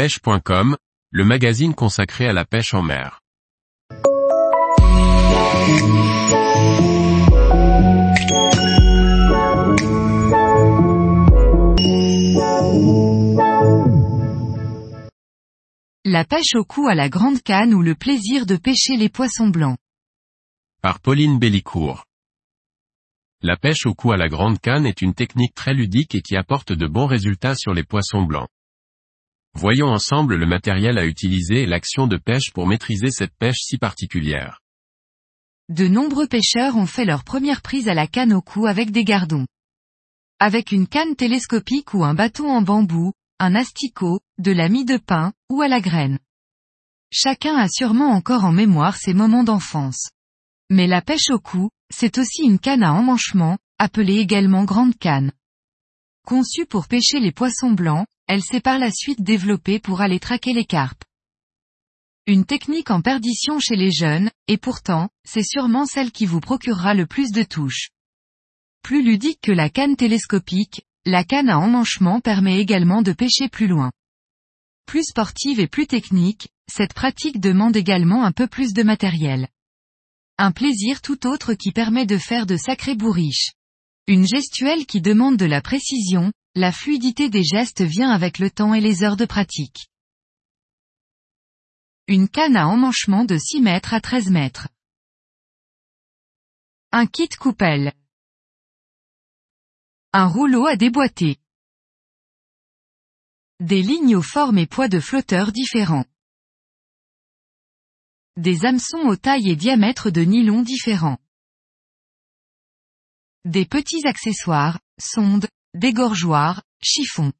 pêche.com, le magazine consacré à la pêche en mer. La pêche au cou à la grande canne ou le plaisir de pêcher les poissons blancs. Par Pauline Bellicourt. La pêche au cou à la grande canne est une technique très ludique et qui apporte de bons résultats sur les poissons blancs. Voyons ensemble le matériel à utiliser et l'action de pêche pour maîtriser cette pêche si particulière. De nombreux pêcheurs ont fait leur première prise à la canne au cou avec des gardons. Avec une canne télescopique ou un bâton en bambou, un asticot, de la mie de pain, ou à la graine. Chacun a sûrement encore en mémoire ses moments d'enfance. Mais la pêche au cou, c'est aussi une canne à emmanchement, appelée également grande canne. Conçue pour pêcher les poissons blancs, elle s'est par la suite développée pour aller traquer les carpes. Une technique en perdition chez les jeunes, et pourtant, c'est sûrement celle qui vous procurera le plus de touches. Plus ludique que la canne télescopique, la canne à emmanchement permet également de pêcher plus loin. Plus sportive et plus technique, cette pratique demande également un peu plus de matériel. Un plaisir tout autre qui permet de faire de sacrés bourriches. Une gestuelle qui demande de la précision, la fluidité des gestes vient avec le temps et les heures de pratique. Une canne à emmanchement de 6 mètres à 13 mètres. Un kit coupelle. Un rouleau à déboîter. Des lignes aux formes et poids de flotteurs différents. Des hameçons aux tailles et diamètres de nylon différents. Des petits accessoires, sondes, dégorgeoirs, chiffons.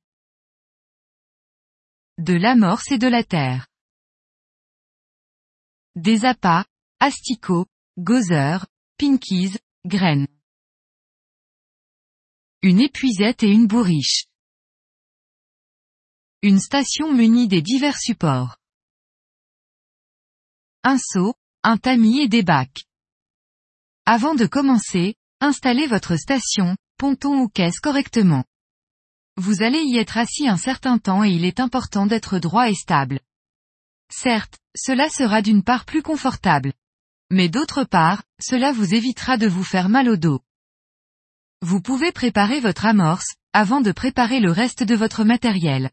De l'amorce et de la terre. Des appâts, asticots, gozer, pinkies, graines. Une épuisette et une bourriche. Une station munie des divers supports. Un seau, un tamis et des bacs. Avant de commencer, installez votre station, ponton ou caisse correctement. Vous allez y être assis un certain temps et il est important d'être droit et stable. Certes, cela sera d'une part plus confortable. Mais d'autre part, cela vous évitera de vous faire mal au dos. Vous pouvez préparer votre amorce, avant de préparer le reste de votre matériel.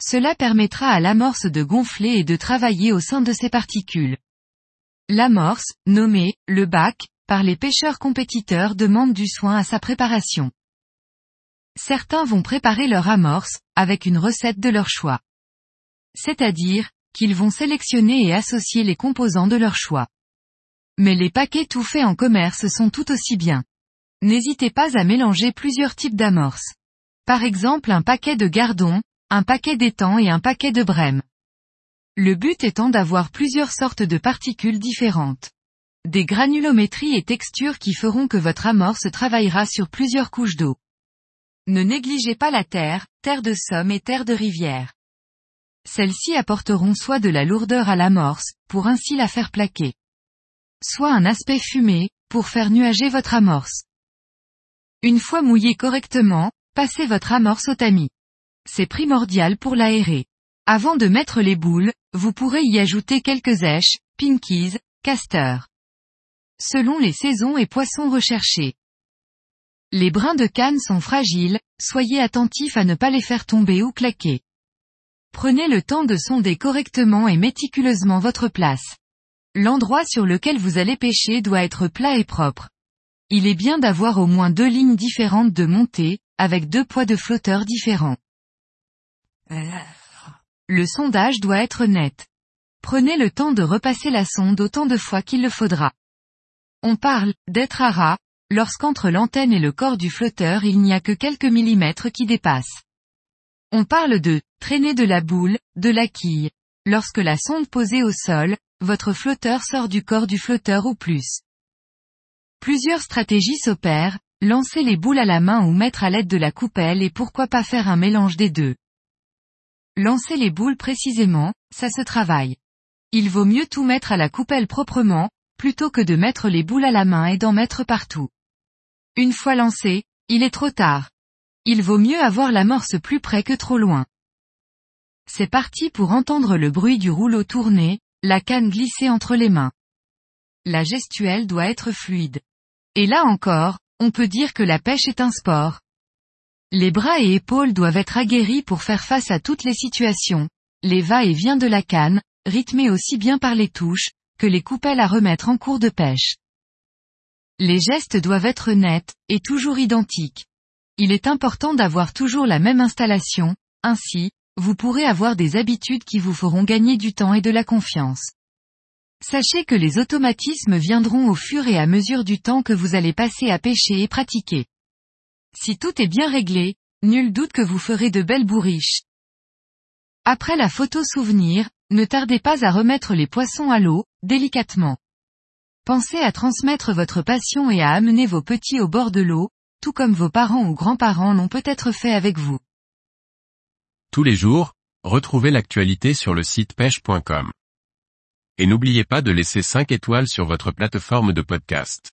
Cela permettra à l'amorce de gonfler et de travailler au sein de ses particules. L'amorce, nommée, le bac, par les pêcheurs compétiteurs demande du soin à sa préparation. Certains vont préparer leur amorce, avec une recette de leur choix. C'est-à-dire, qu'ils vont sélectionner et associer les composants de leur choix. Mais les paquets tout faits en commerce sont tout aussi bien. N'hésitez pas à mélanger plusieurs types d'amorces. Par exemple un paquet de gardons, un paquet d'étangs et un paquet de brèmes. Le but étant d'avoir plusieurs sortes de particules différentes. Des granulométries et textures qui feront que votre amorce travaillera sur plusieurs couches d'eau. Ne négligez pas la terre, terre de somme et terre de rivière. Celles-ci apporteront soit de la lourdeur à l'amorce, pour ainsi la faire plaquer. Soit un aspect fumé, pour faire nuager votre amorce. Une fois mouillé correctement, passez votre amorce au tamis. C'est primordial pour l'aérer. Avant de mettre les boules, vous pourrez y ajouter quelques èches, pinkies, casters. Selon les saisons et poissons recherchés. Les brins de canne sont fragiles, soyez attentifs à ne pas les faire tomber ou claquer. Prenez le temps de sonder correctement et méticuleusement votre place. L'endroit sur lequel vous allez pêcher doit être plat et propre. Il est bien d'avoir au moins deux lignes différentes de montée, avec deux poids de flotteurs différents. Le sondage doit être net. Prenez le temps de repasser la sonde autant de fois qu'il le faudra. On parle d'être à ras, lorsqu'entre l'antenne et le corps du flotteur il n'y a que quelques millimètres qui dépassent. On parle de traîner de la boule, de la quille. Lorsque la sonde posée au sol, votre flotteur sort du corps du flotteur ou plus. Plusieurs stratégies s'opèrent, lancer les boules à la main ou mettre à l'aide de la coupelle et pourquoi pas faire un mélange des deux. Lancer les boules précisément, ça se travaille. Il vaut mieux tout mettre à la coupelle proprement, plutôt que de mettre les boules à la main et d'en mettre partout. Une fois lancé, il est trop tard. Il vaut mieux avoir l'amorce plus près que trop loin. C'est parti pour entendre le bruit du rouleau tourner, la canne glisser entre les mains. La gestuelle doit être fluide. Et là encore, on peut dire que la pêche est un sport. Les bras et épaules doivent être aguerris pour faire face à toutes les situations, les va-et-vient de la canne, rythmés aussi bien par les touches, que les coupelles à remettre en cours de pêche. Les gestes doivent être nets, et toujours identiques. Il est important d'avoir toujours la même installation, ainsi, vous pourrez avoir des habitudes qui vous feront gagner du temps et de la confiance. Sachez que les automatismes viendront au fur et à mesure du temps que vous allez passer à pêcher et pratiquer. Si tout est bien réglé, nul doute que vous ferez de belles bourriches. Après la photo souvenir, ne tardez pas à remettre les poissons à l'eau, délicatement. Pensez à transmettre votre passion et à amener vos petits au bord de l'eau, tout comme vos parents ou grands-parents l'ont peut-être fait avec vous. Tous les jours, retrouvez l'actualité sur le site pêche.com. Et n'oubliez pas de laisser 5 étoiles sur votre plateforme de podcast.